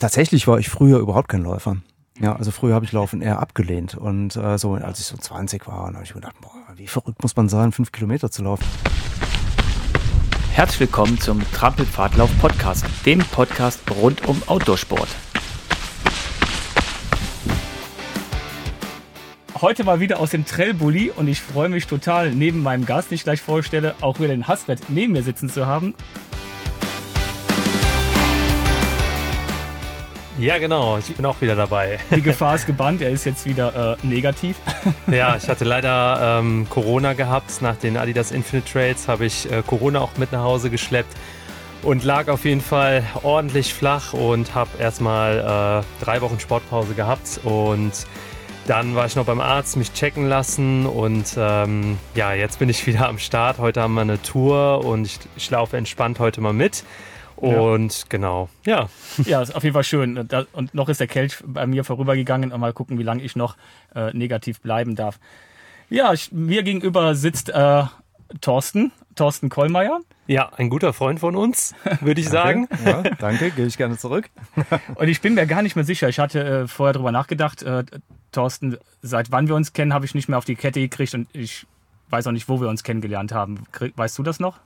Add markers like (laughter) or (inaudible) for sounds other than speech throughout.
Tatsächlich war ich früher überhaupt kein Läufer. Ja, also früher habe ich Laufen eher abgelehnt. Und äh, so, als ich so 20 war, habe ich mir gedacht, boah, wie verrückt muss man sein, fünf Kilometer zu laufen. Herzlich willkommen zum Trampelpfadlauf Podcast, dem Podcast rund um Outdoorsport. Heute mal wieder aus dem Trailbully und ich freue mich total, neben meinem Gast, den ich gleich vorstelle, auch wieder den Hasret neben mir sitzen zu haben. Ja, genau. Ich bin auch wieder dabei. (laughs) Die Gefahr ist gebannt. Er ist jetzt wieder äh, negativ. (laughs) Ja, ich hatte leider ähm, Corona gehabt. Nach den Adidas Infinite Trails habe ich äh, Corona auch mit nach Hause geschleppt und lag auf jeden Fall ordentlich flach und habe erstmal äh, drei Wochen Sportpause gehabt und dann war ich noch beim Arzt, mich checken lassen und ähm, ja, jetzt bin ich (laughs) wieder am Start. Heute haben wir eine Tour und ich, ich laufe entspannt heute mal mit. Und ja. genau, ja. Ja, ist auf jeden Fall schön. Und noch ist der Kelch bei mir vorübergegangen. Und mal gucken, wie lange ich noch äh, negativ bleiben darf. Ja, ich, mir gegenüber sitzt äh, Thorsten, Thorsten Kollmeier. Ja, ein guter Freund von uns, würde ich sagen. Ja, danke, gehe ich gerne zurück. (laughs) Und ich bin mir gar nicht mehr sicher. Ich hatte äh, vorher drüber nachgedacht, äh, Thorsten, seit wann wir uns kennen, habe ich nicht mehr auf die Kette gekriegt und ich weiß auch nicht, wo wir uns kennengelernt haben. Weißt du das noch?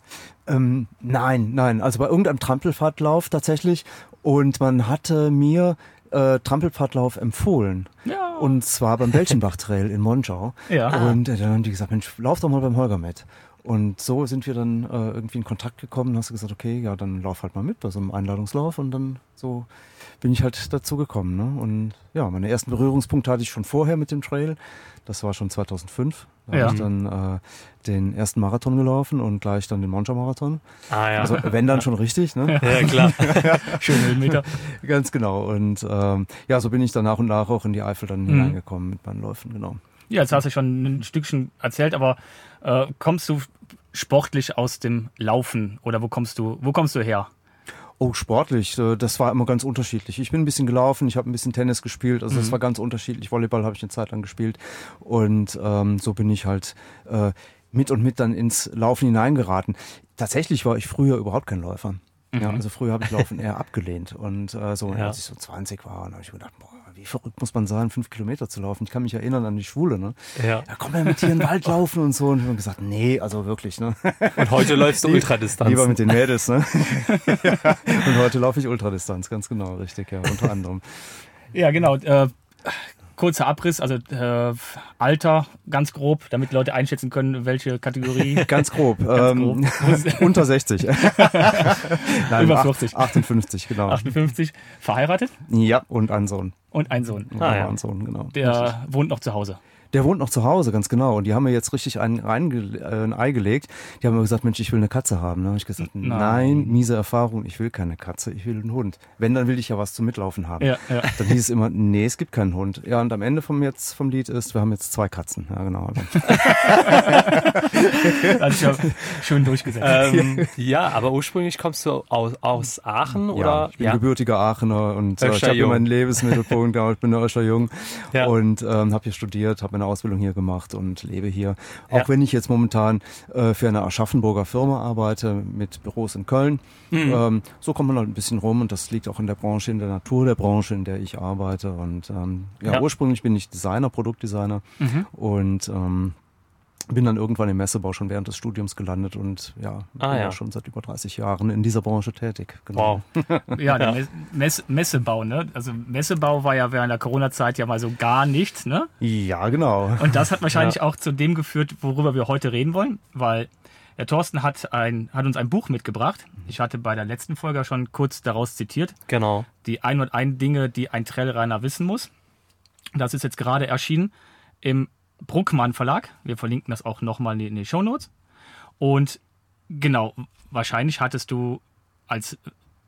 Ähm, nein, nein. Also bei irgendeinem Trampelfahrtlauf tatsächlich. Und man hatte mir äh, Trampelpfadlauf empfohlen. Ja. Und zwar beim Belchenbach Trail in Monschau. Ja. Und äh, dann haben die gesagt, Mensch, lauf doch mal beim Holger mit. Und so sind wir dann äh, irgendwie in Kontakt gekommen. Dann hast du gesagt, okay, ja, dann lauf halt mal mit bei so einem Einladungslauf. Und dann so bin ich halt dazu gekommen. Ne? Und ja, meine ersten Berührungspunkte hatte ich schon vorher mit dem Trail. Das war schon 2005. Da ja. habe ich dann äh, den ersten Marathon gelaufen und gleich dann den Monster-Marathon. Ah ja. Also wenn dann schon richtig, ne? (laughs) Ja, klar. (laughs) Schöne Meter. Ganz genau. Und ähm, ja, so bin ich dann nach und nach auch in die Eifel dann mhm. hineingekommen mit meinen Läufen, genau. Ja, jetzt hast du schon ein Stückchen erzählt, aber äh, kommst du sportlich aus dem Laufen oder wo kommst du, wo kommst du her? Oh, sportlich, äh, das war immer ganz unterschiedlich. Ich bin ein bisschen gelaufen, ich habe ein bisschen Tennis gespielt, also mhm. war ganz unterschiedlich. Volleyball habe ich eine Zeit lang gespielt und ähm, so bin ich halt äh, mit und mit dann ins Laufen hineingeraten. Tatsächlich war ich früher überhaupt kein Läufer. Mhm. Ja, also früher habe ich Laufen eher abgelehnt und äh, so, ja. als ich so 20 war, habe ich gedacht, boah, wie verrückt muss man sein, fünf Kilometer zu laufen. Ich kann mich erinnern an die Schwule, ne? Ja. Da komm ja mit hier in den Wald (laughs) laufen und so. Und ich habe gesagt, nee, also wirklich, ne? Und heute läufst du (laughs) Ultradistanz. Lieber mit den Mädels, ne? ja. (laughs) Und heute laufe ich Ultradistanz, ganz genau, richtig, ja, unter anderem. Ja, genau. Äh, kurzer Abriss, also äh, Alter, ganz grob, damit Leute einschätzen können, welche Kategorie. (laughs) ganz grob. ganz ähm, grob. (laughs) unter 60. (laughs) Nein, Über 40. 58, genau. 58. Verheiratet? Ja, und ein Sohn. Und ein Sohn. Ah, ja. ein Sohn, genau. Der wohnt noch zu Hause. Der wohnt noch zu Hause, ganz genau. Und die haben mir jetzt richtig ein, ein, äh, ein Ei gelegt. Die haben mir gesagt, Mensch, ich will eine Katze haben. Da habe ich gesagt, nein. nein. miese Erfahrung, ich will keine Katze, ich will einen Hund. Wenn, dann will ich ja was zum Mitlaufen haben. Ja, ja. Dann hieß es immer, nee, es gibt keinen Hund. Ja, und am Ende vom, jetzt, vom Lied ist, wir haben jetzt zwei Katzen. Ja, genau. (laughs) das ist ja schön durchgesetzt. Ähm, ja, aber ursprünglich kommst du aus, aus Aachen, oder? Ja, ich bin gebürtiger Aachener und äh, ich habe hier meinen Lebensmittelpunkt, ich bin Öscher Jung und ähm, habe hier studiert, habe meine eine Ausbildung hier gemacht und lebe hier. Auch ja. wenn ich jetzt momentan äh, für eine Aschaffenburger Firma arbeite mit Büros in Köln. Mhm. Ähm, so kommt man halt ein bisschen rum und das liegt auch in der Branche, in der Natur der Branche, in der ich arbeite. Und ähm, ja, ja, ursprünglich bin ich Designer, Produktdesigner und ähm, bin dann irgendwann im Messebau schon während des Studiums gelandet und ja, ah, bin ja. schon seit über 30 Jahren in dieser Branche tätig. Genau. Wow. (laughs) ja, der Mess Messebau, ne? Also Messebau war ja während der Corona-Zeit ja mal so gar nichts, ne? Ja, genau. Und das hat (laughs) wahrscheinlich ja. auch zu dem geführt, worüber wir heute reden wollen, weil der Thorsten hat, ein, hat uns ein Buch mitgebracht. Ich hatte bei der letzten Folge schon kurz daraus zitiert. Genau. Die 101 Dinge, die ein Trailreiner wissen muss. Das ist jetzt gerade erschienen im Bruckmann Verlag. Wir verlinken das auch nochmal in den Show Notes. Und genau, wahrscheinlich hattest du als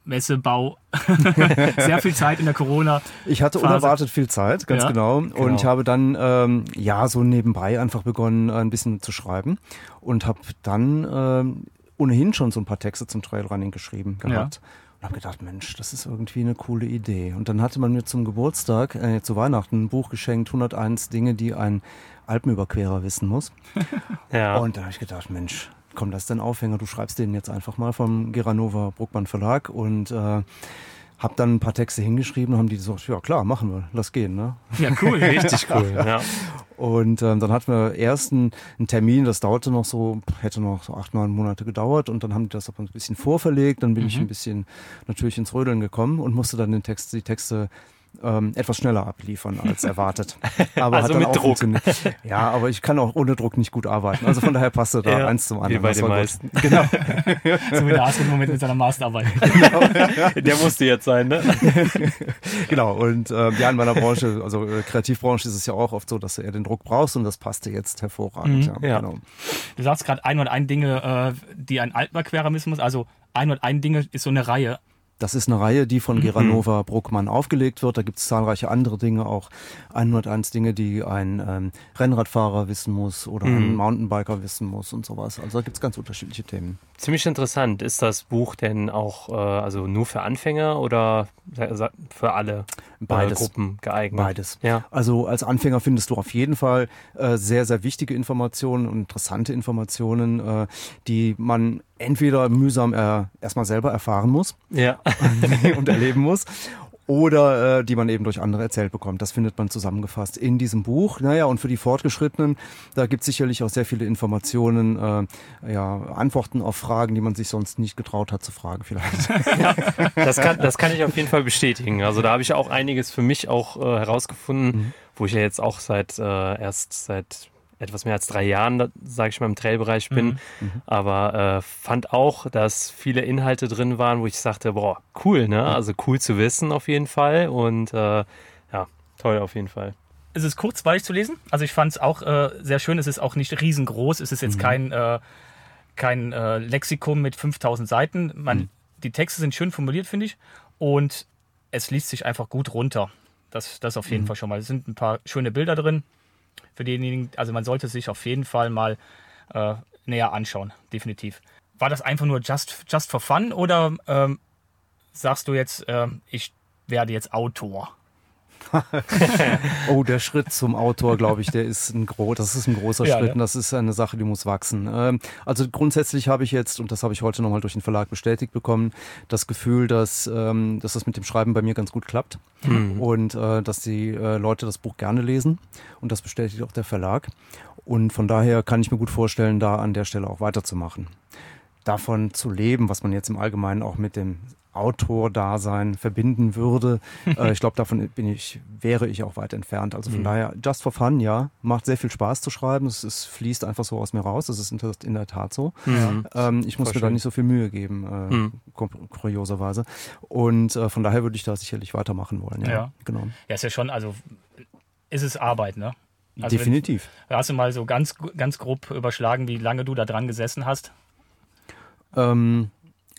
Messebau (laughs) sehr viel Zeit in der Corona. Ich hatte unerwartet viel Zeit, ganz ja, genau. Und genau. ich habe dann ähm, ja so nebenbei einfach begonnen, ein bisschen zu schreiben und habe dann ähm, ohnehin schon so ein paar Texte zum Trailrunning geschrieben gehabt. Ja. Habe gedacht, Mensch, das ist irgendwie eine coole Idee. Und dann hatte man mir zum Geburtstag, äh, zu Weihnachten, ein Buch geschenkt, 101 Dinge, die ein Alpenüberquerer wissen muss. (laughs) ja. Und da habe ich gedacht, Mensch, komm, das ist dein Aufhänger, du schreibst den jetzt einfach mal vom Geranova Bruckmann Verlag und äh, Hab dann ein paar Texte hingeschrieben, haben die so, ja klar, machen wir, lass gehen. Ne? Ja, cool, (laughs) richtig cool. ja. Und ähm, dann hatten wir erst einen, einen, Termin, das dauerte noch so, hätte noch so acht, neun Monate gedauert und dann haben die das aber ein bisschen vorverlegt. Dann bin mhm. ich ein bisschen natürlich ins Rödeln gekommen und musste dann den Text, die Texte ähm, etwas schneller abliefern als (laughs) erwartet. Aber also mit Druck. Ja, aber ich kann auch ohne Druck nicht gut arbeiten. Also von daher passte da (laughs) ja, eins zum anderen. Wie bei den meisten. Gut. Genau. (laughs) so wie der Astrid im Moment mit seiner Masterarbeit. Genau. Der musste jetzt sein, ne? genau. Und äh, ja, in meiner Branche, also äh, Kreativbranche ist es ja auch oft so, dass du eher den Druck brauchst und das passte jetzt hervorragend. Mhm. Ja, ja. Genau. Du sagst gerade ein und ein Dinge, äh, die ein altmarquerer missen muss. Also ein und ein Dinge ist so eine Reihe. Das ist eine Reihe, die von mhm. Geranova Bruckmann aufgelegt wird. Da gibt es zahlreiche andere Dinge, auch 101 Dinge, die ein ähm, Rennradfahrer wissen muss oder mhm. ein Mountainbiker wissen muss und sowas. Also da gibt es ganz unterschiedliche Themen. Ziemlich interessant. Ist das Buch denn auch äh, also nur für Anfänger oder für alle äh, Beides. Gruppen geeignet? Beides. Ja. Also als Anfänger findest du auf jeden Fall äh, sehr, sehr wichtige Informationen und interessante Informationen, äh, die man entweder mühsam äh, erstmal selber erfahren muss ja. (laughs) und erleben muss oder äh, die man eben durch andere erzählt bekommt. Das findet man zusammengefasst in diesem Buch. Naja, und für die Fortgeschrittenen, da gibt es sicherlich auch sehr viele Informationen, äh, ja, Antworten auf Fragen, die man sich sonst nicht getraut hat zu fragen vielleicht. (laughs) ja, das, kann, das kann ich auf jeden Fall bestätigen. Also da habe ich auch einiges für mich auch äh, herausgefunden, mhm. wo ich ja jetzt auch seit äh, erst seit etwas mehr als drei Jahren, sage ich mal, im Trailbereich bin. Mhm. mhm. Aber äh, fand auch, dass viele Inhalte drin waren, wo ich sagte, boah, cool, ne? Also cool zu wissen auf jeden Fall. Und äh, ja, toll auf jeden Fall. Es ist kurzweilig zu lesen. Also ich fand es auch äh, sehr schön. Es ist auch nicht riesengroß. Es ist jetzt mhm. kein, äh, kein äh, Lexikon mit 5000 Seiten. Man, mhm. Die Texte sind schön formuliert, finde ich. Und es liest sich einfach gut runter. Das, das auf jeden mhm. Fall schon mal. Es sind ein paar schöne Bilder drin für diejenigen, also man sollte sich auf jeden Fall mal äh, näher anschauen, definitiv. War das einfach nur just, just for fun oder ähm, sagst du jetzt, äh, ich werde jetzt Autor? (laughs) oh, der Schritt zum Autor, glaube ich, der ist ein gro das ist ein großer ja, Schritt ja. und das ist eine Sache, die muss wachsen. Ähm, also grundsätzlich habe ich jetzt, und das habe ich heute nochmal durch den Verlag bestätigt bekommen, das Gefühl, dass, ähm, dass das mit dem Schreiben bei mir ganz gut klappt mhm. und äh, dass die äh, Leute das Buch gerne lesen und das bestätigt auch der Verlag. Und von daher kann ich mir gut vorstellen, da an der Stelle auch weiterzumachen davon zu leben, was man jetzt im Allgemeinen auch mit dem Autor-Dasein verbinden würde. (laughs) äh, ich glaube, davon bin ich, wäre ich auch weit entfernt. Also von mhm. daher, just for fun, ja, macht sehr viel Spaß zu schreiben. Es, es fließt einfach so aus mir raus. Das ist in der Tat so. Mhm. Ähm, ich muss Voll mir schön. da nicht so viel Mühe geben, äh, mhm. kurioserweise. Und äh, von daher würde ich da sicherlich weitermachen wollen. Ja, ja. genau. Ja, ist ja schon, also ist es Arbeit, ne? Also Definitiv. Wenn, hast du mal so ganz, ganz grob überschlagen, wie lange du da dran gesessen hast? Ähm,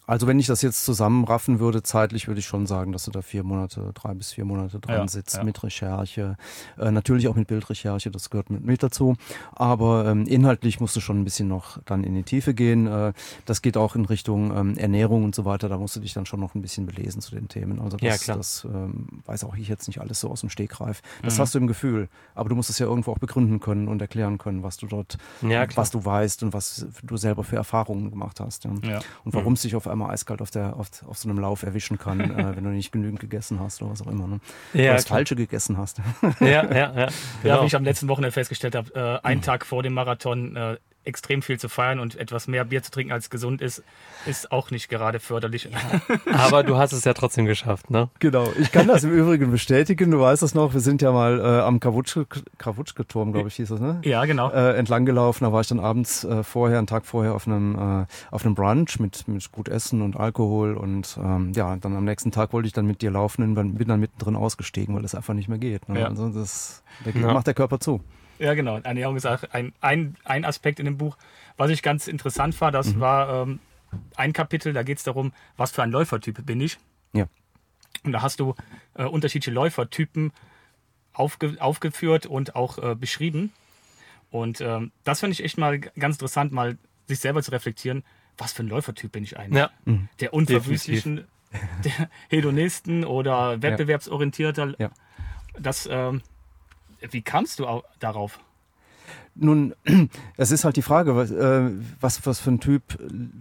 also wenn ich das jetzt zusammenraffen würde, zeitlich würde ich schon sagen, dass du da vier Monate, drei bis vier Monate dran ja, sitzt ja. mit Recherche. Äh, natürlich auch mit Bildrecherche, das gehört mit, mit dazu. Aber ähm, inhaltlich musst du schon ein bisschen noch dann in die Tiefe gehen. Äh, das geht auch in Richtung ähm, Ernährung und so weiter. Da musst du dich dann schon noch ein bisschen belesen zu den Themen. Also das, ja, das ähm, weiß auch ich jetzt nicht alles so aus dem Stegreif. Das mhm. hast du im Gefühl. Aber du musst es ja irgendwo auch begründen können und erklären können, was du dort, was du weißt und was du selber für Erfahrungen gemacht hast. Und warum mhm. es sich auf einmal einmal eiskalt auf, der, auf, auf so einem Lauf erwischen kann, (laughs) äh, wenn du nicht genügend gegessen hast oder was auch immer. Ne? Ja, oder das klar. Falsche gegessen hast. ja, ja, ja. Genau. (laughs) Ja, wie ich am letzten Wochenende festgestellt habe, äh, einen mhm. Tag vor dem Marathon äh, extrem viel zu feiern und etwas mehr Bier zu trinken als gesund ist, ist auch nicht gerade förderlich. (laughs) Aber du hast es ja trotzdem geschafft, ne? Genau. Ich kann das im Übrigen bestätigen. Du weißt das noch. Wir sind ja mal äh, am Krawutschke-Turm, glaube ich, hieß das, ne? Ja, genau. Äh, entlang gelaufen. Da war ich dann abends äh, vorher, einen Tag vorher auf einem, äh, auf einem Brunch mit, mit gut Essen und Alkohol und ähm, ja, dann am nächsten Tag wollte ich dann mit dir laufen und bin dann mittendrin ausgestiegen, weil das einfach nicht mehr geht. Ne? Ja. Also das, der, ja. macht der Körper zu. Ja, genau. Ernährung ist auch ein, ein, ein Aspekt in dem Buch. Was ich ganz interessant war, das mhm. war ähm, ein Kapitel, da geht es darum, was für ein Läufertyp bin ich. Ja. Und da hast du äh, unterschiedliche Läufertypen aufge aufgeführt und auch äh, beschrieben. Und ähm, das finde ich echt mal ganz interessant, mal sich selber zu reflektieren, was für ein Läufertyp bin ich eigentlich? Ja. Mhm. Der unverwüstlichen, (laughs) der Hedonisten oder wettbewerbsorientierter. Ja. Das ähm, wie kamst du darauf? Nun, (clears throat) es ist halt die Frage, was, äh, was, was für ein Typ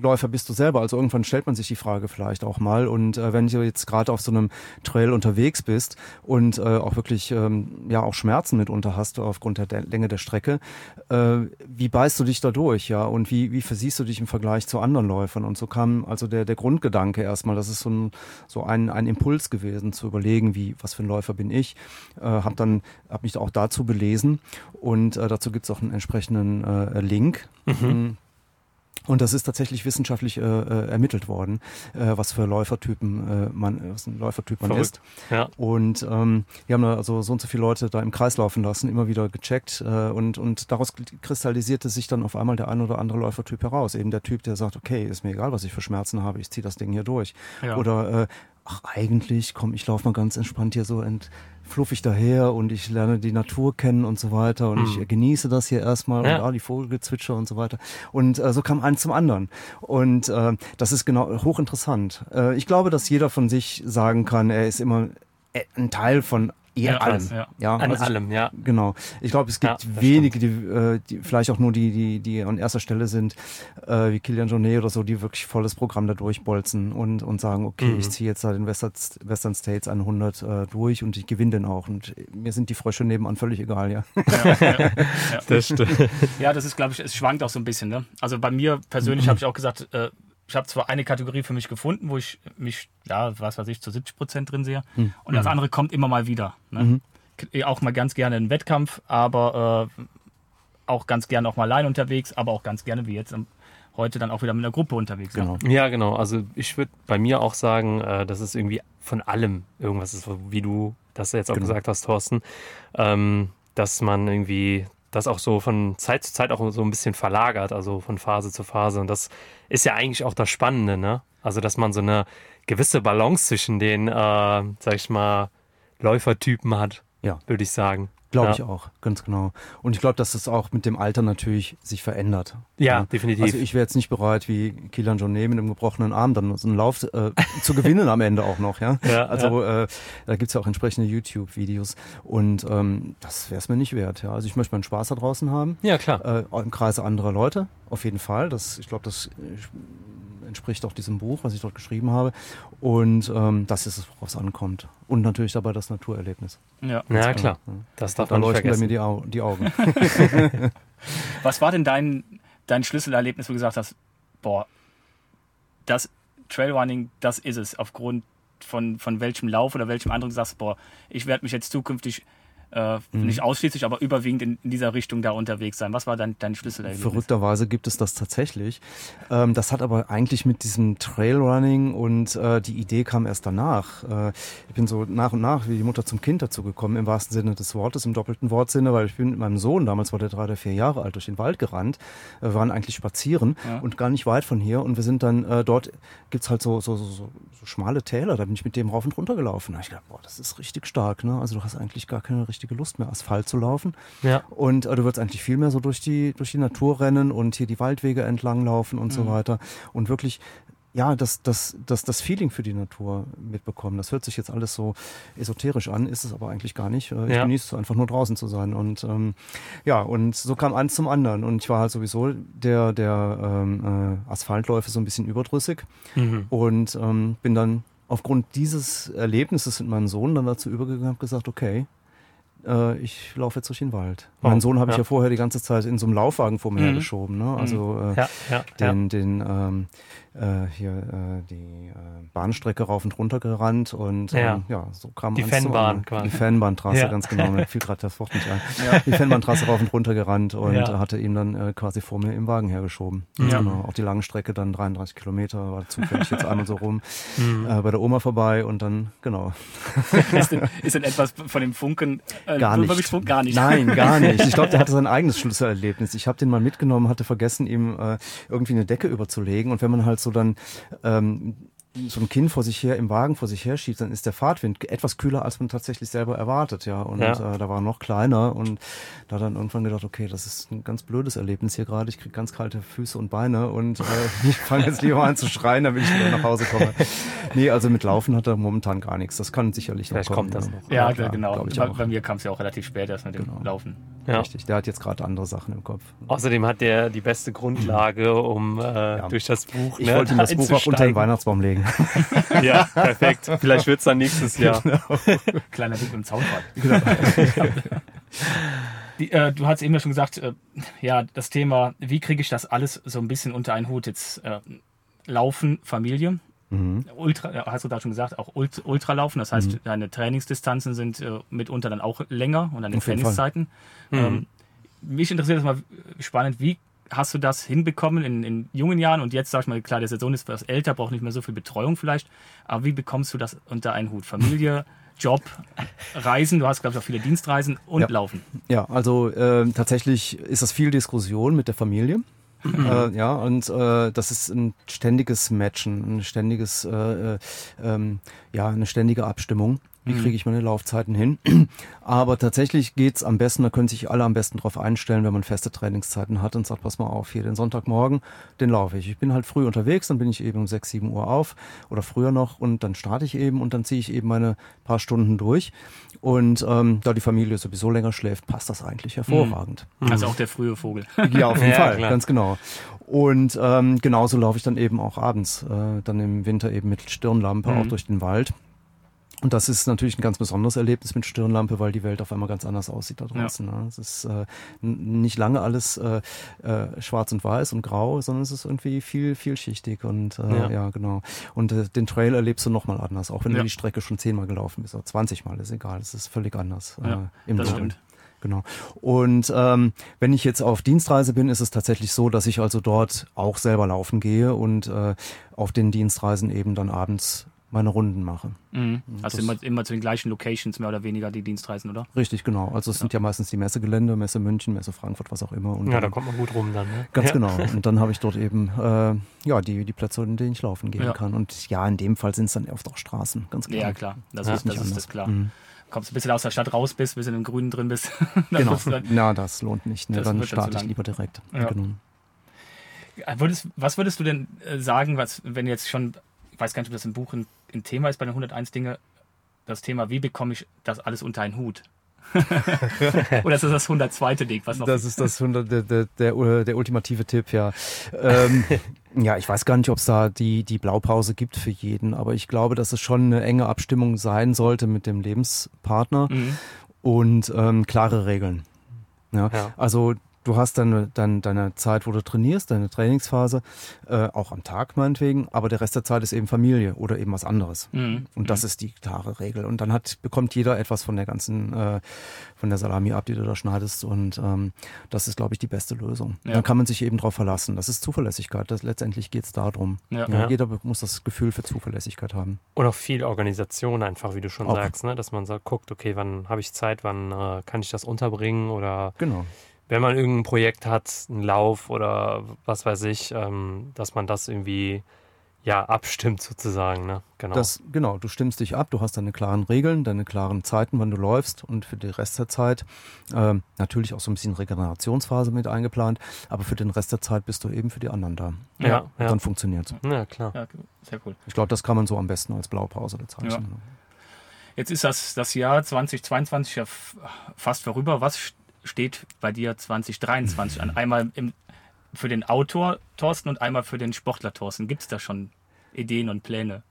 Läufer bist du selber? Also irgendwann stellt man sich die Frage vielleicht auch mal. Und äh, wenn du jetzt gerade auf so einem Trail unterwegs bist und äh, auch wirklich ähm, ja auch Schmerzen mitunter hast aufgrund der, Länge der Strecke, äh, wie beißt du dich da durch, ja? Und wie, wie versiehst du dich im Vergleich zu anderen Läufern? Und so kam also der, der Grundgedanke erstmal, das ist so ein, so ein, ein Impuls gewesen, zu überlegen, wie, was für ein Läufer bin ich. Äh, hab dann, hab mich auch dazu belesen und äh, dazu gibt's auch einen entsprechenden äh, Link. Mhm. Mm. Und das ist tatsächlich wissenschaftlich äh, äh, ermittelt worden, äh, was für Läufertypen äh, man, was ein Läufertyp man Verrückt. ist. Ja. Und ähm, wir haben da also so und so viele Leute da im Kreis laufen lassen, immer wieder gecheckt äh, und und daraus kristallisierte sich dann auf einmal der ein oder andere Läufertyp heraus. Eben der Typ, der sagt, okay, ist mir egal, was ich für Schmerzen habe, ich ziehe das Ding hier durch. Ja. Oder äh, ach eigentlich, komm, ich laufe mal ganz entspannt hier so ent fluffig daher und ich lerne die Natur kennen und so weiter und mhm. ich genieße das hier erstmal ja. und ah, die Vogelgezwitscher und so weiter. Und äh, so kam eins zum anderen. Und äh, das ist genau hochinteressant. Äh, ich glaube, dass jeder von sich sagen kann, er ist immer äh, ein Teil von Eher ja, allem. Ja. ja. An also allem, ja. Genau. Ich glaube, es gibt ja, wenige, die, äh, die vielleicht auch nur die, die, die an erster Stelle sind, äh, wie Kilian Jornet oder so, die wirklich volles Programm da durchbolzen und, und sagen, okay, mhm. ich ziehe jetzt da den Western, Western States 100 äh, durch und ich gewinne den auch. Und mir sind die Frösche nebenan völlig egal, ja. ja, ja, (laughs) Das stimmt. (laughs) Ja, das ist, glaube ich, es schwankt auch so ein bisschen. Ne? Also bei mir persönlich mhm. habe ich auch gesagt, äh, ich habe zwar eine Kategorie für mich gefunden, wo ich mich, ja, was weiß ich, zu 70 Prozent drin sehe. Mhm. Und das andere kommt immer mal wieder. Ne? Mhm. Auch mal ganz gerne einen Wettkampf, aber äh, auch ganz gerne auch mal allein unterwegs, aber auch ganz gerne wie jetzt heute dann auch wieder mit einer Gruppe unterwegs. Genau. Ja, ja genau. Also ich würde bei mir auch sagen, äh, dass es irgendwie von allem irgendwas ist, wie du das jetzt auch genau. gesagt hast, Thorsten. Ähm, dass man irgendwie das auch so von Zeit zu Zeit auch so ein bisschen verlagert, also von Phase zu Phase. Und das ist ja eigentlich auch das Spannende, ne? Also, dass man so eine gewisse Balance zwischen den, äh, sag ich mal, Läufertypen hat, ja. würde ich sagen. Glaube ja. ich auch, ganz genau. Und ich glaube, dass das auch mit dem Alter natürlich sich verändert. Ja, ja. definitiv. Also ich wäre jetzt nicht bereit, wie Kilian Jornet mit einem gebrochenen Arm dann so einen Lauf äh, zu gewinnen am Ende auch noch. Ja, (laughs) ja Also. Äh, da gibt's ja auch entsprechende YouTube-Videos und ähm, das wäre es mir nicht wert. Ja, Also ich möchte meinen Spaß da draußen haben. Ja, klar. Äh, Im Kreise anderer Leute, auf jeden Fall. Das, ich glaube, das entspricht auch diesem Buch, was ich dort geschrieben habe. Und ähm, das ist es, worauf es ankommt. Und natürlich dabei das Naturerlebnis. Ja, ja klar. Ja. Das darf da man leuchten bei mir die, Au die Augen. (laughs) (laughs) was war denn dein, dein Schlüsselerlebnis, wo du gesagt hast, boah, das Trailrunning, das ist es, aufgrund von, von welchem Lauf oder welchem anderen du sagst, boah, ich werde mich jetzt zukünftig äh, mhm. nicht ausschließlich, aber überwiegend in, in, dieser Richtung da unterwegs sein. Was war dein, dein Schlüsselerlebnis? Verrückterweise gibt es das tatsächlich. Ähm, das hat aber eigentlich mit diesem Trailrunning und äh, die Idee kam erst danach. Äh, ich bin so nach und nach wie die Mutter zum Kind dazu gekommen, im wahrsten Sinne des Wortes, im doppelten Wortsinne, weil ich bin mit meinem Sohn, damals war der drei oder vier Jahre alt, durch den Wald gerannt. Wir waren eigentlich spazieren ja. und gar nicht weit von hier und wir sind dann äh, dort, gibt's halt so, so, so, so, schmale Täler, da bin ich mit dem rauf und runter gelaufen. Da hab ich gedacht, boah, das ist richtig stark. Ne? Also du hast eigentlich gar keine richtige Lust mehr, Asphalt zu laufen. Ja. Und äh, du würdest eigentlich viel mehr so durch die, durch die Natur rennen und hier die Waldwege entlang laufen und mhm. so weiter. Und wirklich ja, das, das, das, das Feeling für die Natur mitbekommen. Das hört sich jetzt alles so esoterisch an, ist es aber eigentlich gar nicht. Äh, ich ja. genieße es einfach nur draußen zu sein. Und ähm, ja, und so kam eins zum anderen. Und ich war halt sowieso der, der ähm, äh, Asphaltläufe so ein bisschen überdrüssig mhm. und ähm, bin dann aufgrund dieses Erlebnisses mit meinem Sohn dann dazu übergegangen und gesagt, okay, äh, ich laufe jetzt durch den Wald. Oh, Meinen Sohn habe ja. ich ja vorher die ganze Zeit in so einem Laufwagen vor mir mhm. hergeschoben. Ne? Also äh, ja, ja, den, den ähm, äh, hier äh, die äh, Bahnstrecke rauf und runter gerannt und ja, ähm, ja so kam die Fanbahn quasi. Die Fanbahntrasse, ja. ganz genau. Mir fiel gerade das Wort nicht ein. (laughs) Ja. Die Fanbahntrasse rauf und runter gerannt und ja. hatte ihn dann äh, quasi vor mir im Wagen hergeschoben. Ja. Genau. Auch die lange Strecke dann 33 Kilometer war zufällig jetzt einmal so rum mhm. äh, bei der Oma vorbei und dann genau. (laughs) ist, denn, ist denn etwas von dem Funken äh, gar nicht? Gar nicht. Nein, gar (laughs) nicht. Ich glaube, der hatte sein eigenes Schlüsselerlebnis. Ich habe den mal mitgenommen, hatte vergessen, ihm äh, irgendwie eine Decke überzulegen und wenn man halt so dann ähm, so ein Kind vor sich her im Wagen vor sich her schiebt, dann ist der Fahrtwind etwas kühler, als man tatsächlich selber erwartet, ja. Und ja. Äh, da war noch kleiner und da dann irgendwann gedacht, okay, das ist ein ganz blödes Erlebnis hier gerade. Ich krieg ganz kalte Füße und Beine und äh, (laughs) ich fange jetzt lieber an zu schreien, damit ich wieder nach Hause komme. nee, also mit Laufen hat er momentan gar nichts. Das kann sicherlich Vielleicht noch kommen. Vielleicht kommt das noch. Ja, ja klar, genau. Bei, bei, mir kam es ja auch relativ spät erst mit dem genau. Laufen. Ja. Richtig, der hat jetzt gerade andere Sachen im Kopf. Außerdem hat der die beste Grundlage, um äh, ja. durch das Buch. Ich ne, wollte ihm das (laughs) Buch auch unter den Weihnachtsbaum legen. (laughs) ja, perfekt. Vielleicht wird es dann nächstes Jahr. Genau. Kleiner Weg im Zaunfall. Genau. Die, äh, du hast eben ja schon gesagt, äh, ja, das Thema, wie kriege ich das alles so ein bisschen unter einen Hut? Jetzt äh, Laufen, Familie, Mhm. Ultra, hast du da schon gesagt, auch Ult Ultralaufen. Das heißt, mhm. deine Trainingsdistanzen sind äh, mitunter dann auch länger und deine Trainingszeiten. Mhm. Ähm, mich interessiert das mal spannend, wie hast du das hinbekommen in, in jungen Jahren? Und jetzt sag ich mal, klar, der Sohn ist etwas älter, braucht nicht mehr so viel Betreuung vielleicht. Aber wie bekommst du das unter einen Hut? Familie, (laughs) Job, Reisen, du hast, glaube ich, auch viele Dienstreisen und ja. Laufen. Ja, also äh, tatsächlich ist das viel Diskussion mit der Familie. Mhm. Äh, ja, und äh, das ist ein ständiges Matchen, ein ständiges, äh, äh, ähm, ja, eine ständige Abstimmung. Wie mhm. kriege ich meine Laufzeiten hin? (clears throat) Aber tatsächlich geht's am besten, da können sich alle am besten drauf einstellen, wenn man feste Trainingszeiten hat und sagt, pass mal auf, hier den Sonntagmorgen, den laufe ich. Ich bin halt früh unterwegs, dann bin ich eben um 6, 7 Uhr auf oder früher noch und dann starte ich eben und dann ziehe ich eben meine paar Stunden durch. Und ähm, da die Familie sowieso länger schläft, passt das eigentlich hervorragend. Mhm. Also auch der frühe Vogel. Ja, auf (laughs) jeden ja, Fall, klar. ganz genau. Und ähm, genauso laufe ich dann eben auch abends, äh, dann im Winter eben mit Stirnlampe mhm. auch durch den Wald. Und das ist natürlich ein ganz besonderes Erlebnis mit Stirnlampe, weil die Welt auf einmal ganz anders aussieht da draußen. Ja. Ne? Es ist äh, nicht lange alles äh, äh, schwarz und weiß und grau, sondern es ist irgendwie viel, vielschichtig und äh, ja. ja genau. Und äh, den Trail erlebst du nochmal anders, auch wenn ja. du die Strecke schon zehnmal gelaufen bist oder 20 Mal, ist egal. Es ist völlig anders äh, im das Stimmt. Genau. Und ähm, wenn ich jetzt auf Dienstreise bin, ist es tatsächlich so, dass ich also dort auch selber laufen gehe und auf den Dienstreisen eben dann abends meine Runden mache. Mhm. Also immer, immer zu den gleichen Locations mehr oder weniger die Dienstreisen, oder? Richtig, genau. Also es ja. sind ja meistens die Messegelände, Messe München, Messe Frankfurt, was auch immer. Und ja, da kommt man gut rum dann. Ne? Ganz ja. genau. (laughs) Und dann habe ich dort eben äh, ja die, die Plätze, in denen ich laufen gehen ja. kann. Und ja, in dem Fall sind es dann oft auch Straßen, ganz klar. Ja, klar. Das, ist, das ist das klar. Mhm. Kommst ein bisschen aus der Stadt raus bist, ein bisschen im Grünen drin bist. (laughs) genau. Na, das lohnt nicht. Ne? Dann starte ich lieber direkt. Genau. Würdest, was würdest du denn äh, sagen, was, wenn jetzt schon weiß gar nicht, ob das im Buch ein, ein Thema ist bei den 101 Dinge, das Thema, wie bekomme ich das alles unter einen Hut? (laughs) Oder ist das das 102. Ding? Was noch? Das ist das 100, der, der, der, der ultimative Tipp, ja. ähm, (laughs) ja, ich weiß gar nicht, ob es da die, die Blaupause gibt für jeden, aber ich glaube, dass es schon eine enge Abstimmung sein sollte mit dem Lebenspartner mhm. und ähm, klare Regeln. Ja, ja. Also Du hast dann, dann deine Zeit, wo du trainierst, deine Trainingsphase, äh, auch am Tag meinetwegen, aber der Rest der Zeit ist eben Familie oder eben was anderes. Mhm. Und das mhm. ist die klare Regel. Und dann hat, bekommt jeder etwas von der ganzen, äh, von der Salami ab, die du da schneidest. Und ähm, das ist, glaube ich, die beste Lösung. Ja. Dann kann man sich eben darauf verlassen. Das ist Zuverlässigkeit. Das, letztendlich geht es darum. Ja. Ja, jeder muss das Gefühl für Zuverlässigkeit haben. Und auch viel Organisation einfach, wie du schon auch. sagst, ne? dass man sagt, guckt, okay, wann habe ich Zeit, wann äh, kann ich das unterbringen oder genau wenn man irgendein Projekt hat, einen Lauf oder was weiß ich, ähm, dass man das irgendwie ja abstimmt sozusagen. Ne? Genau. Das, genau, du stimmst dich ab, du hast deine klaren Regeln, deine klaren Zeiten, wann du läufst und für den Rest der Zeit ähm, natürlich auch so ein bisschen Regenerationsphase mit eingeplant, aber für den Rest der Zeit bist du eben für die anderen da. Ja, ja. Dann funktioniert es. Ja, klar. Ja, sehr cool. Ich glaube, das kann man so am besten als Blaupause bezeichnen. Ja. Jetzt ist das, das Jahr 2022 ja fast vorüber. Was steht bei dir 2023 an? Einmal im, für den Autor Thorsten und einmal für den Sportler Thorsten. Gibt es da schon Ideen und Pläne?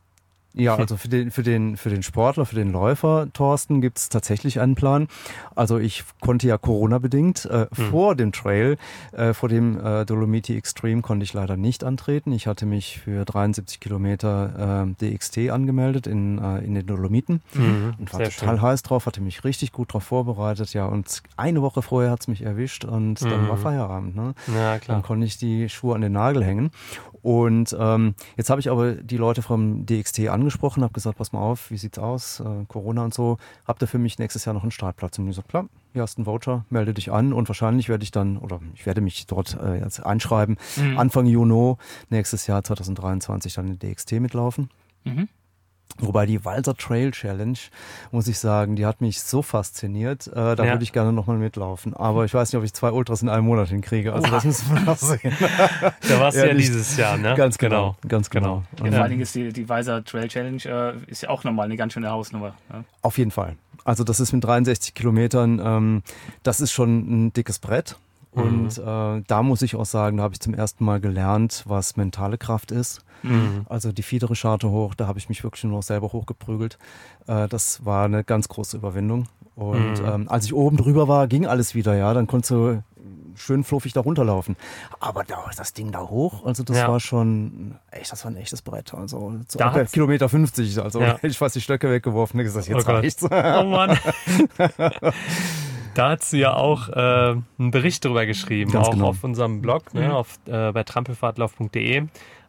Ja, also für den, für den, für den Sportler, für den Läufer, Thorsten, gibt es tatsächlich einen Plan. Also ich konnte ja Corona-bedingt äh, mhm. vor dem Trail, äh, vor dem äh, Dolomiti Extreme konnte ich leider nicht antreten. Ich hatte mich für 73 Kilometer äh, DXT angemeldet in, äh, in den Dolomiten mhm. und war Sehr total schön. heiß drauf, hatte mich richtig gut drauf vorbereitet. Ja, und eine Woche vorher hat's mich erwischt und mhm. dann war Feierabend. Ne? Ja, klar. Dann konnte ich die Schuhe an den Nagel hängen. Und ähm, jetzt habe ich aber die Leute vom DXT angesprochen, habe gesagt, pass mal auf, wie sieht's aus, äh, Corona und so, habt ihr für mich nächstes Jahr noch einen Startplatz? Und ich so, klar, hier hast du einen Voucher, melde dich an und wahrscheinlich werde ich dann, oder ich werde mich dort äh, jetzt einschreiben, mhm. Anfang Juni nächstes Jahr 2023 dann in DXT mitlaufen. Mhm. Wobei die Walser Trail Challenge, muss ich sagen, die hat mich so fasziniert. Äh, da ja. würde ich gerne nochmal mitlaufen. Aber ich weiß nicht, ob ich zwei Ultras in einem Monat hinkriege. Also das müssen wir noch sehen. (laughs) da warst du ja, dieses Jahr, ne? Ganz genau. genau. Ganz genau. genau. Ja, vor allen Dingen ist die, die Walser Trail Challenge äh, ist ja auch nochmal eine ganz schöne Hausnummer. Ne? Auf jeden Fall. Also das ist mit 63 Kilometern, ähm, das ist schon ein dickes Brett. Und mhm. äh, da muss ich auch sagen, da habe ich zum ersten Mal gelernt, was mentale Kraft ist. Mhm. Also die fiedere Scharte hoch, da habe ich mich wirklich nur noch selber hochgeprügelt. Äh, das war eine ganz große Überwindung. Und mhm. ähm, als ich oben drüber war, ging alles wieder, ja. Dann konntest du schön fluffig da runterlaufen. Aber da, das Ding da hoch, also das ja. war schon echt, das war ein echtes Brett. Also so Kilometer 50, also ja. hätte (laughs) ich fast die Stöcke weggeworfen und gesagt, jetzt oh reicht's. Oh Mann. (laughs) (laughs) Da hat sie ja auch äh, einen Bericht darüber geschrieben, Ganz auch genau. auf unserem Blog, ne, mhm. auf, äh, bei trampelfahrtlauf.de.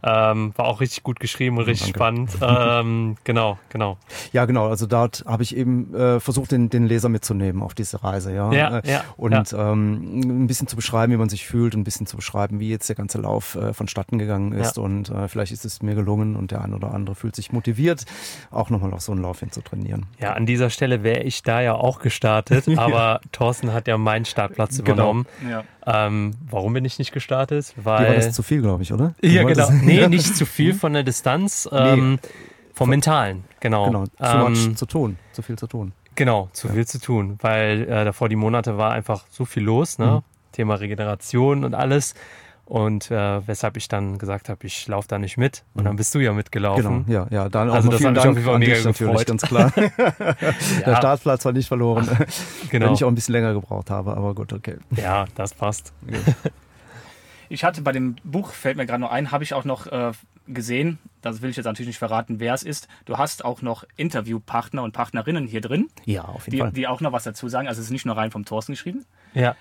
Ähm, war auch richtig gut geschrieben und richtig Danke. spannend. (laughs) Ähm, genau, genau. Ja, genau. Also dort habe ich eben äh, versucht, den, den Leser mitzunehmen auf diese Reise, ja. ja, äh, ja und ja. Ähm, ein bisschen zu beschreiben, wie man sich fühlt, ein bisschen zu beschreiben, wie jetzt der ganze Lauf äh, vonstatten gegangen ist. Ja. Und äh, vielleicht ist es mir gelungen und der ein oder andere fühlt sich motiviert, auch nochmal auf so einen Lauf hin zu trainieren. Ja, an dieser Stelle wäre ich da ja auch gestartet, (laughs) aber Thorsten hat ja meinen Startplatz genau. übernommen. Ja. Ähm, warum bin ich nicht gestartet? Weil Dir war das zu viel, glaube ich, oder? Du ja, genau. (laughs) Nee, (laughs) nicht zu viel von der Distanz. Ähm, nee. Vom Mentalen, genau. Genau, zu ähm, much zu tun, zu viel zu tun. Genau, zu ja. viel zu tun, weil äh, davor die Monate war einfach so viel los, ne? Mhm. Thema Regeneration und alles. Und äh, weshalb ich dann gesagt habe, ich laufe da nicht mit. Und dann mhm. bist du ja mitgelaufen. Genau, ja, ja. Dann auch also das hat mich auf jeden Fall mega gefreut. ganz klar. (laughs) (laughs) Der Startplatz war nicht verloren. genau. Wenn ich auch ein bisschen länger gebraucht habe, aber gut, okay. Ja, das passt. Ich hatte bei dem Buch, fällt mir gerade noch ein, habe ich auch noch äh, gesehen, das will ich jetzt natürlich nicht verraten, wer es ist. Du hast auch noch Interviewpartner und Partnerinnen hier drin. Ja, auf jeden die, Fall. Die auch noch was dazu sagen. Also es ist nicht nur rein vom Thorsten geschrieben. Ja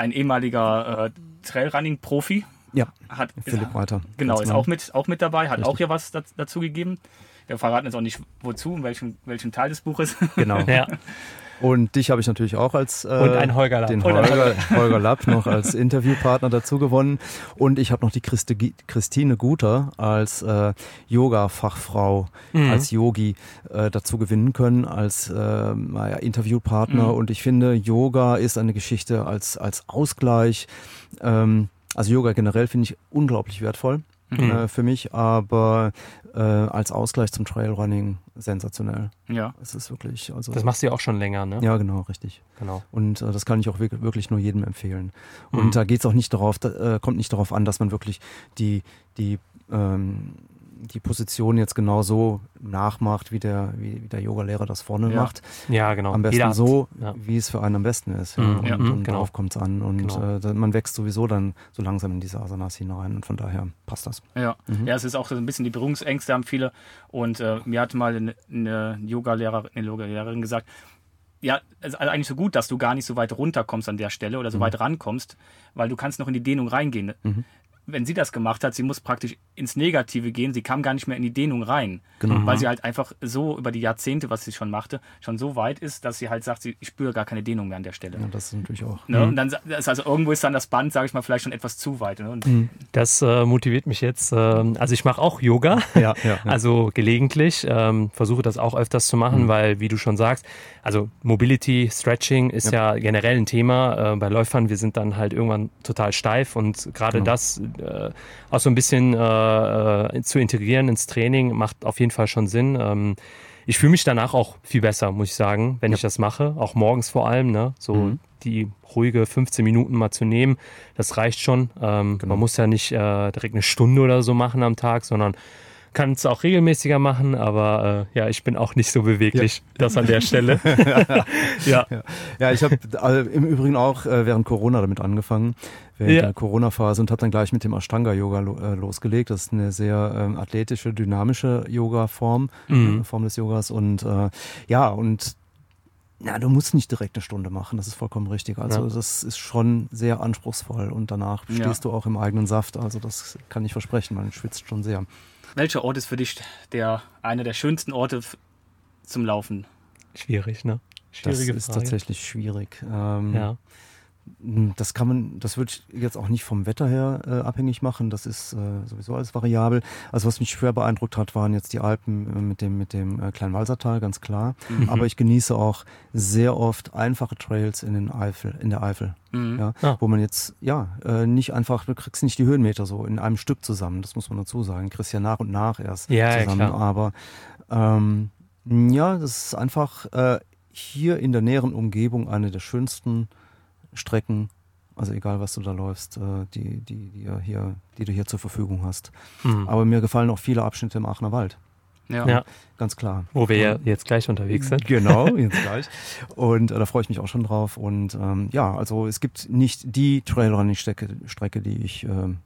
ein ehemaliger äh, Trailrunning-Profi. Ja, hat, Philipp Reiter. Genau, ist auch mit, auch mit dabei, hat Richtig. auch hier was dazu gegeben. Wir verraten jetzt auch nicht wozu, in welchem, welchem Teil des Buches. Genau. (laughs) ja. Und dich habe ich natürlich auch als äh, und ein Holger Lapp. den Holger, Holger Lapp noch als (laughs) Interviewpartner dazu gewonnen. Und ich habe noch die Christi, Christine Guter als äh, Yoga-Fachfrau, mhm. als Yogi äh, dazu gewinnen können als äh, naja, Interviewpartner. Mhm. Und ich finde, Yoga ist eine Geschichte als als Ausgleich. Ähm, also Yoga generell finde ich unglaublich wertvoll mhm. äh, für mich, aber äh, als Ausgleich zum Trailrunning sensationell. Ja. Es ist wirklich. Also, das machst du ja auch schon länger, ne? Ja, genau, richtig. Genau. Und äh, das kann ich auch wirklich nur jedem empfehlen. Und mhm. da geht es auch nicht darauf, da, äh, kommt nicht darauf an, dass man wirklich die, die ähm, die Position jetzt genau so nachmacht, wie der, wie, wie der Yoga-Lehrer das vorne ja. macht. Ja, genau. Am besten Jeder so, ja. wie es für einen am besten ist. Mhm. Und, ja. und, genau. darauf kommt es an. Und genau. äh, man wächst sowieso dann so langsam in diese Asanas hinein. Und von daher passt das. Ja, mhm. ja es ist auch so ein bisschen die Berührungsängste haben viele. Und äh, mir hat mal eine, eine Yoga-Lehrerin Yoga gesagt, ja, es ist eigentlich so gut, dass du gar nicht so weit runterkommst an der Stelle oder so mhm. weit rankommst, weil du kannst noch in die Dehnung reingehen. Mhm wenn sie das gemacht hat, sie muss praktisch ins Negative gehen. Sie kam gar nicht mehr in die Dehnung rein, genau. weil sie halt einfach so über die Jahrzehnte, was sie schon machte, schon so weit ist, dass sie halt sagt, sie, ich spüre gar keine Dehnung mehr an der Stelle. Ja, das ist natürlich auch. Ne? Mhm. Und dann ist also irgendwo ist dann das Band, sage ich mal, vielleicht schon etwas zu weit. Ne? Mhm. Das äh, motiviert mich jetzt. Äh, also ich mache auch Yoga, ja, ja, (laughs) also gelegentlich, ähm, versuche das auch öfters zu machen, mhm. weil wie du schon sagst, also Mobility, Stretching ist ja, generell ein Thema. Äh, bei Läufern, wir sind dann halt irgendwann total steif und gerade genau. das äh, auch so ein bisschen äh, äh, zu integrieren ins Training macht auf jeden Fall schon Sinn. Ähm, ich fühle mich danach auch viel besser, muss ich sagen, wenn ja. ich das mache, auch morgens vor allem. Ne? So mhm. die ruhige 15 Minuten mal zu nehmen, das reicht schon. Ähm, genau. Man muss ja nicht äh, direkt eine Stunde oder so machen am Tag, sondern kann es auch regelmäßiger machen, aber äh, ja, ich bin auch nicht so beweglich. Ja. Das an der Stelle. (laughs) (laughs) ja. ja. ja. ich habe äh, im Übrigen auch äh, während Corona damit angefangen, während ja. der Corona-Phase und habe dann gleich mit dem Ashtanga-Yoga lo äh, losgelegt. Das ist eine sehr ähm, athletische, dynamische Yoga-Form, mhm. Äh, Form des Yogas. Und äh, ja, und na, du musst nicht direkt eine Stunde machen, das ist vollkommen richtig. Also ja. das ist schon sehr anspruchsvoll und danach stehst ja. du auch im eigenen Saft. Also das kann ich versprechen, man schwitzt schon sehr. Welcher Ort ist für dich der einer der schönsten Orte zum Laufen? Schwierig, ne? Schwierige das ist Frage. tatsächlich schwierig. Ähm, ja. Das kann man, das würde ich jetzt auch nicht vom Wetter her äh, abhängig machen. Das ist äh, sowieso alles variabel. Also was mich schwer beeindruckt hat, waren jetzt die Alpen äh, mit dem mit dem äh, kleinen Walsertal, ganz klar. Mhm. Aber ich genieße auch sehr oft einfache Trails in den Eifel, in der Eifel, mhm. ja, ah. wo man jetzt ja äh, nicht einfach, du kriegst nicht die Höhenmeter so in einem Stück zusammen. Das muss man dazu sagen. Du kriegst ja nach und nach erst ja, zusammen. Ja, aber ähm, ja, das ist einfach. Äh, hier in der näheren Umgebung eine der schönsten Strecken, also egal was du da läufst, äh, die, die, die, hier, die du hier zur Verfügung hast. Mhm. Aber mir gefallen auch viele Abschnitte im Aachener Wald. Ja. ja. ganz klar. Wo wir ja jetzt gleich unterwegs sind. Genau, (laughs) jetzt gleich. Und äh, da freue ich mich auch schon drauf. Und ähm, ja, also es gibt nicht die Trailrunning-Strecke, Strecke, die ich ähm,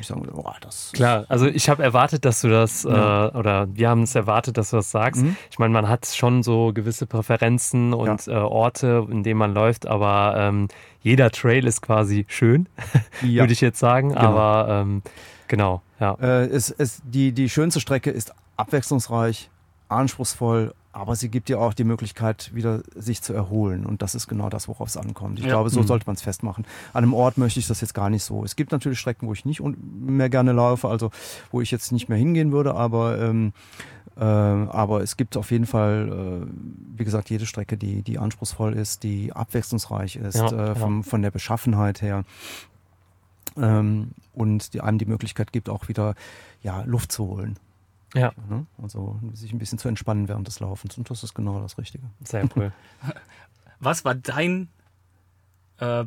ich sagen, boah, das Klar, also ich habe erwartet, dass du das, ja. äh, oder wir haben es erwartet, dass du das sagst. Mhm. Ich meine, man hat schon so gewisse Präferenzen und ja. äh, Orte, in denen man läuft, aber ähm, jeder Trail ist quasi schön, (laughs) ja. würde ich jetzt sagen. Genau. Aber ähm, genau, ja. Äh, es, es, die, die schönste Strecke ist abwechslungsreich, anspruchsvoll aber sie gibt dir auch die Möglichkeit, wieder sich zu erholen. Und das ist genau das, worauf es ankommt. Ich ja. glaube, so mhm. sollte man es festmachen. An einem Ort möchte ich das jetzt gar nicht so. Es gibt natürlich Strecken, wo ich nicht mehr gerne laufe, also wo ich jetzt nicht mehr hingehen würde, aber ähm, äh, aber es gibt auf jeden Fall, äh, wie gesagt, jede Strecke, die, die anspruchsvoll ist, die abwechslungsreich ist, ja, äh, vom, ja. von der Beschaffenheit her. Ähm, und die einem die Möglichkeit gibt, auch wieder ja, Luft zu holen. Ja. Ne? Also sich ein bisschen zu entspannen während des Laufens. Und das ist genau das Richtige. Sehr cool. (laughs) Was war dein äh,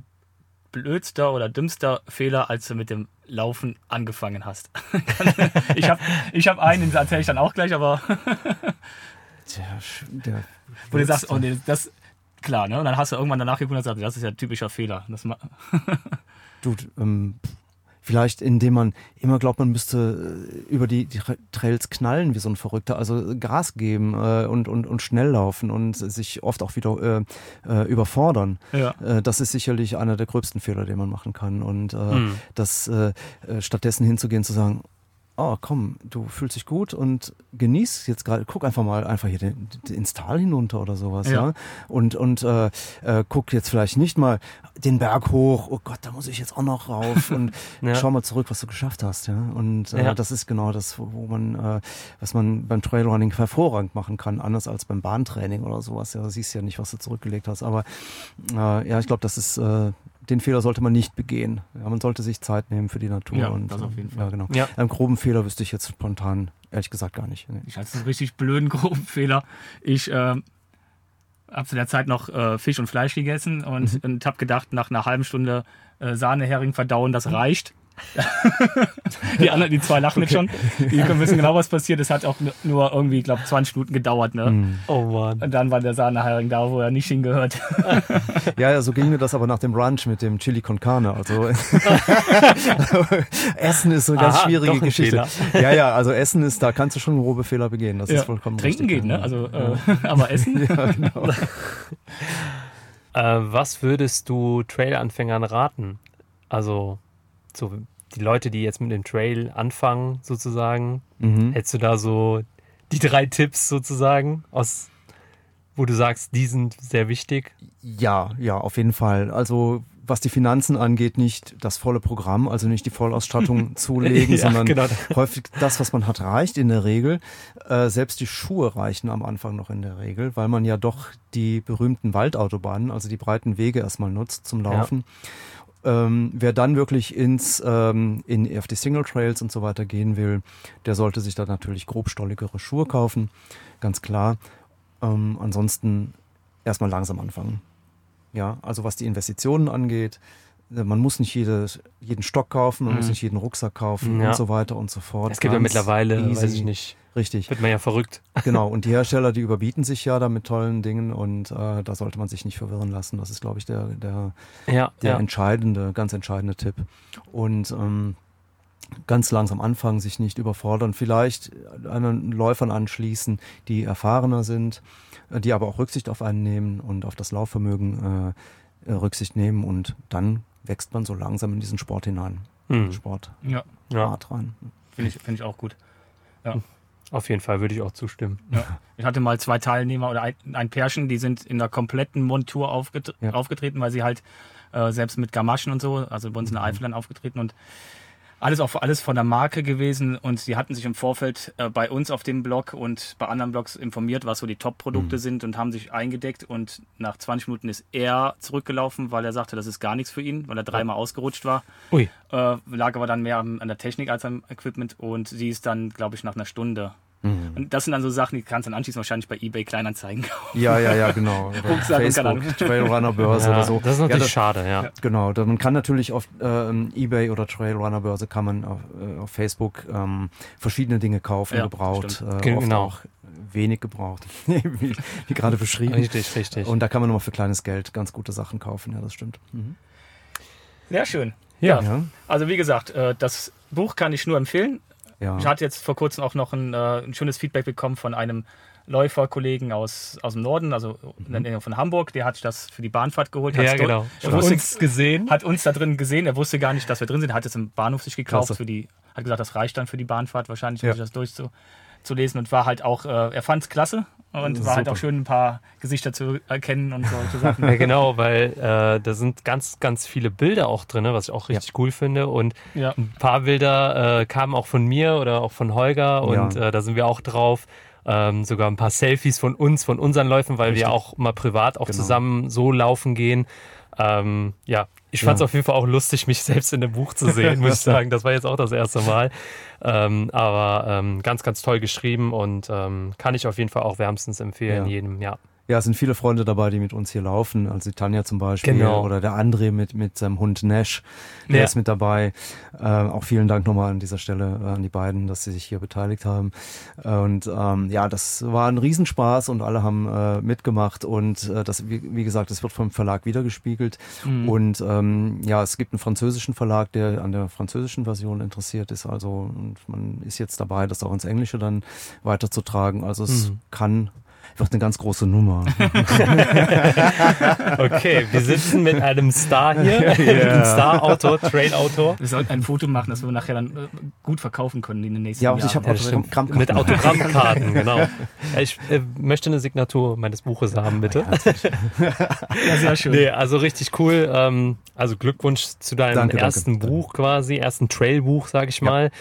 blödster oder dümmster Fehler, als du mit dem Laufen angefangen hast? (laughs) ich habe ich hab einen, den erzähle ich dann auch gleich, aber. (laughs) der, der Wo du sagst, oh nee, das. Klar, ne? Und dann hast du irgendwann danach geguckt und gesagt, das ist ja ein typischer Fehler. Das du, ähm, Vielleicht indem man immer glaubt, man müsste äh, über die, Trails knallen wie so ein Verrückter, also Gas geben äh, und, und, und schnell laufen und sich oft auch wieder äh, äh, überfordern. Ja. Äh, das ist sicherlich einer der gröbsten Fehler, den man machen kann. Und mhm. das stattdessen hinzugehen, zu sagen, oh komm, du fühlst dich gut und genieß jetzt gerade, guck einfach mal einfach hier den, den, ins Tal hinunter oder sowas, ja. ja? Und, und äh, äh, guck jetzt vielleicht nicht mal den Berg hoch, oh Gott, da muss ich jetzt auch noch rauf (laughs) und ja. schau mal zurück, was du geschafft hast, ja. Und äh, ja. das ist genau das, wo man, äh, was man beim Trailrunning hervorragend machen kann, anders als beim Bahntraining oder sowas. Ja, du siehst ja nicht, was du zurückgelegt hast. Aber äh, ja, ich glaube, das ist äh, den Fehler sollte man nicht begehen. Ja, man sollte sich Zeit nehmen für die Natur. Ja, und, das auf jeden Fall. Ja, genau. Ja. Einen groben Fehler wüsste ich jetzt spontan ehrlich gesagt gar nicht. Nee. Ich hatte einen richtig blöden (laughs) groben Fehler. Ich äh, habe zu der Zeit noch äh, Fisch und Fleisch gegessen und, mhm. und habe gedacht, nach einer halben Stunde äh, Sahnehering verdauen, das reicht. (laughs) die anderen, die zwei lachen okay. jetzt schon. Die wissen genau, was passiert. Es hat auch nur irgendwie, ich glaube, 20 Minuten gedauert. Ne? Mm. Oh Mann. Und dann war der Sahnehering da, wo er nicht hingehört. (laughs) ja, ja, so ging mir das aber nach dem Brunch mit dem Chili con Carne. Also (laughs) Essen ist so eine ganz Aha, schwierige Geschichte. Ja, ja, also Essen ist, da kannst du schon grobe Fehler begehen. Das ja. ist vollkommen Trinken richtig. geht, ne? Also, äh, aber Essen. ja, genau. äh, was würdest du Trail-Anfängern raten? Also so die Leute, die jetzt mit dem Trail anfangen, sozusagen, mhm. hättest du da so die drei Tipps sozusagen aus wo du sagst, die sind sehr wichtig? Ja, ja, auf jeden Fall. Also was die Finanzen angeht, nicht das volle Programm, also nicht die Vollausstattung (laughs) zulegen, ja, sondern genau. häufig das, was man hat, reicht in der Regel. Äh, selbst die Schuhe reichen am Anfang noch in der Regel, weil man ja doch die berühmten Waldautobahnen, also die breiten Wege erstmal nutzt zum Laufen. Ja. Ähm, wer dann wirklich ins ähm, in, auf die Single Trails und so weiter gehen will, der sollte sich da natürlich grobstolligere Schuhe kaufen, ganz klar. Ähm, ansonsten erstmal langsam anfangen. Ja, also was die Investitionen angeht, äh, man muss nicht jede, jeden Stock kaufen, man mhm. muss nicht jeden Rucksack kaufen ja. und so weiter und so fort. Es gibt ja mittlerweile, easy. weiß ich nicht. Richtig. Wird man ja verrückt. (laughs) Genau, und die Hersteller, die überbieten sich ja da mit tollen Dingen und äh, da sollte man sich nicht verwirren lassen. Das ist, glaube ich, der, der, ja, der ja. entscheidende, ganz entscheidende Tipp. Und ähm, ganz langsam anfangen, sich nicht überfordern, vielleicht an Läufern anschließen, die erfahrener sind, äh, die aber auch Rücksicht auf einen nehmen und auf das Laufvermögen äh, äh Rücksicht nehmen und dann wächst man so langsam in diesen Sport hinein. Hm. Sport. Ja. ja. rein. Finde ich, find ich auch gut. Ja. Auf jeden Fall würde ich auch zustimmen. Ja. Ich hatte mal zwei Teilnehmer oder ein, ein Pärchen, die sind in der kompletten Montur aufget ja. aufgetreten, weil sie halt äh, selbst mit Gamaschen und so, also bei uns in der mhm. Eifel dann aufgetreten und alles auch alles von der Marke gewesen und sie hatten sich im Vorfeld äh, bei uns auf dem Blog und bei anderen Blogs informiert, was so die Top-Produkte mhm. sind und haben sich eingedeckt und nach 20 Minuten ist er zurückgelaufen, weil er sagte, das ist gar nichts für ihn, weil er dreimal ausgerutscht war. Ui. Äh, lag aber dann mehr an der Technik als am Equipment und sie ist dann, glaube ich, nach einer Stunde Mhm. Und das sind dann so Sachen, die kannst du dann anschließend wahrscheinlich bei eBay Kleinanzeigen kaufen. Ja, ja, ja, genau. (laughs) Facebook, Trailrunner Börse ja, oder so. Das ist natürlich ja, das, schade, ja. Genau, man kann natürlich auf äh, eBay oder Trailrunner Börse kann man auf, äh, auf Facebook ähm, verschiedene Dinge kaufen, gebraucht, äh, genau. auch wenig gebraucht, (laughs) wie, wie gerade beschrieben. Richtig, richtig. Und da kann man nochmal für kleines Geld ganz gute Sachen kaufen, ja, das stimmt. Mhm. Sehr schön. Ja. ja. Also wie gesagt, äh, das Buch kann ich nur empfehlen. Ja. Ich hatte jetzt vor kurzem auch noch ein, äh, ein schönes Feedback bekommen von einem Läuferkollegen aus, aus dem Norden, also mhm. von Hamburg, der hat sich das für die Bahnfahrt geholt. Ja, genau. Hat uns gesehen. Hat uns da drin gesehen. Er wusste gar nicht, dass wir drin sind. Er hat es im Bahnhof sich gekauft. Für die, hat gesagt, das reicht dann für die Bahnfahrt wahrscheinlich, um ja. sich das durchzulesen. Und war halt auch, äh, er fand es klasse. Und Super. war halt auch schön, ein paar Gesichter zu erkennen und solche Sachen. (laughs) Ja, genau, weil äh, da sind ganz, ganz viele Bilder auch drin, was ich auch richtig ja. cool finde. Und ja. ein paar Bilder äh, kamen auch von mir oder auch von Holger und äh, da sind wir auch drauf. Ähm, sogar ein paar Selfies von uns, von unseren Läufen, weil richtig. wir auch mal privat auch genau. zusammen so laufen gehen. Ähm, ja, ich fand es ja. auf jeden Fall auch lustig, mich selbst in dem Buch zu sehen, (laughs) muss ich sagen. Das war jetzt auch das erste Mal. Ähm, aber ähm, ganz, ganz toll geschrieben und ähm, kann ich auf jeden Fall auch wärmstens empfehlen, ja. jedem, ja. Ja, es sind viele Freunde dabei, die mit uns hier laufen. Also die Tanja zum Beispiel genau. oder der André mit, mit seinem Hund Nash, der ja. ist mit dabei. Äh, auch vielen Dank nochmal an dieser Stelle äh, an die beiden, dass sie sich hier beteiligt haben. Und ähm, ja, das war ein Riesenspaß und alle haben äh, mitgemacht und äh, das, wie, wie gesagt, das wird vom Verlag wiedergespiegelt. Mhm. Und ähm, ja, es gibt einen französischen Verlag, der an der französischen Version interessiert ist. Also und man ist jetzt dabei, das auch ins Englische dann weiterzutragen. Also es mhm. kann wird eine ganz große Nummer. (laughs) okay, wir sitzen mit einem Star hier, (laughs) yeah. einem Star-Autor, Trail-Autor. Wir sollten ein Foto machen, das wir nachher dann äh, gut verkaufen können in den nächsten Jahren. Ja, ich habe Autogrammkarten. Mit Autogrammkarten, genau. Ich äh, möchte eine Signatur meines Buches haben, bitte. ja, sehr schön. Nee, also richtig cool. Ähm, also Glückwunsch zu deinem danke, ersten danke. Buch quasi, ersten Trail-Buch, sage ich mal.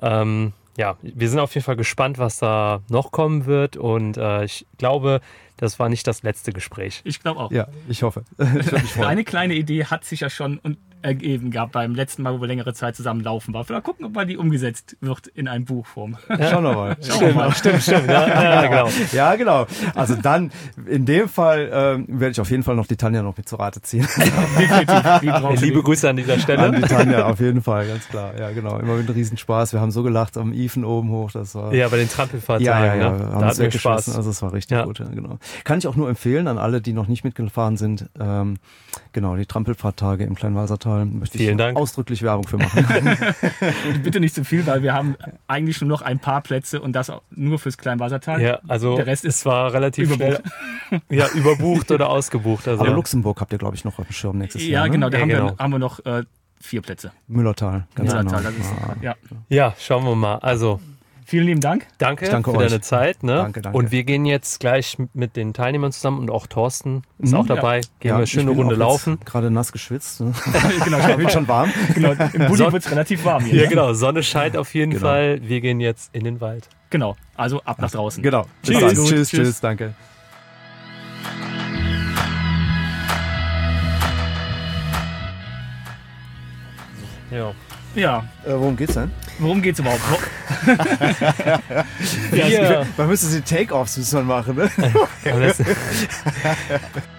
Ja. Ähm, ja, wir sind auf jeden Fall gespannt, was da noch kommen wird. Und äh, ich glaube, das war nicht das letzte Gespräch. Ich glaube auch. Ja, ich hoffe. Ich (laughs) Eine kleine Idee hat sich ja schon ergeben gab beim letzten Mal, wo wir längere Zeit zusammen laufen waren. Vielleicht gucken, ob mal die umgesetzt wird in ein Buchform. Ja, schauen wir mal. Stimmt, mal. stimmt, stimmt. Ja, (laughs) ja, genau. ja, genau. Also dann, in dem Fall ähm, werde ich auf jeden Fall noch die Tanja noch mit zur Rate ziehen. (laughs) Definitiv. Liebe Grüße an dieser Stelle. An die Tanja, (laughs) auf jeden Fall, ganz klar. Ja, genau. Immer mit Riesenspaß. Wir haben so gelacht am Ifen oben hoch. Das war, ja, bei den Trampelfahrten. Ja, ja, ja. Ne? Haben da uns weggeschossen. Also es war richtig ja. gut. Ja, genau. Kann ich auch nur empfehlen an alle, die noch nicht mitgefahren sind. Ähm, genau, die Trampelfahrttage im Kleinwalsertal. Vielen Dank. ausdrücklich Werbung für machen. (laughs) Bitte nicht zu viel, weil wir haben eigentlich nur noch ein paar Plätze und das nur fürs Kleinwassertal. Ja, also der Rest ist zwar relativ überbucht. schnell (laughs) ja, überbucht oder ausgebucht. Also Aber ja. Luxemburg habt ihr, glaube ich, noch auf dem Schirm nächstes ja, Jahr. Ne? Genau, da ja, haben, genau. Wir, haben wir noch äh, vier Plätze. Müllertal, ganz Müllertal, genau. Ist, ah. ja. ja, schauen wir mal. Also Vielen lieben Dank. Danke, danke für euch. deine Zeit. Ne? Danke, danke. Und wir gehen jetzt gleich mit den Teilnehmern zusammen und auch Thorsten ist mhm, auch dabei. Gehen ja, wir eine schöne Runde laufen. Gerade nass geschwitzt. Ne? (laughs) genau, ich bin (laughs) schon warm. (laughs) Genau, Im Bulli wird es relativ warm hier. Ja, genau. Sonne scheint auf jeden genau. Fall. Wir gehen jetzt in den Wald. Genau. Also ab nach draußen. Genau. Tschüss. Tschüss, tschüss, tschüss. Danke. Ja. Ja. Äh, worum geht's denn? Worum geht's überhaupt? (laughs) ja, ja. Man müsste die Take-Offs müssen machen, ne? (laughs) (laughs)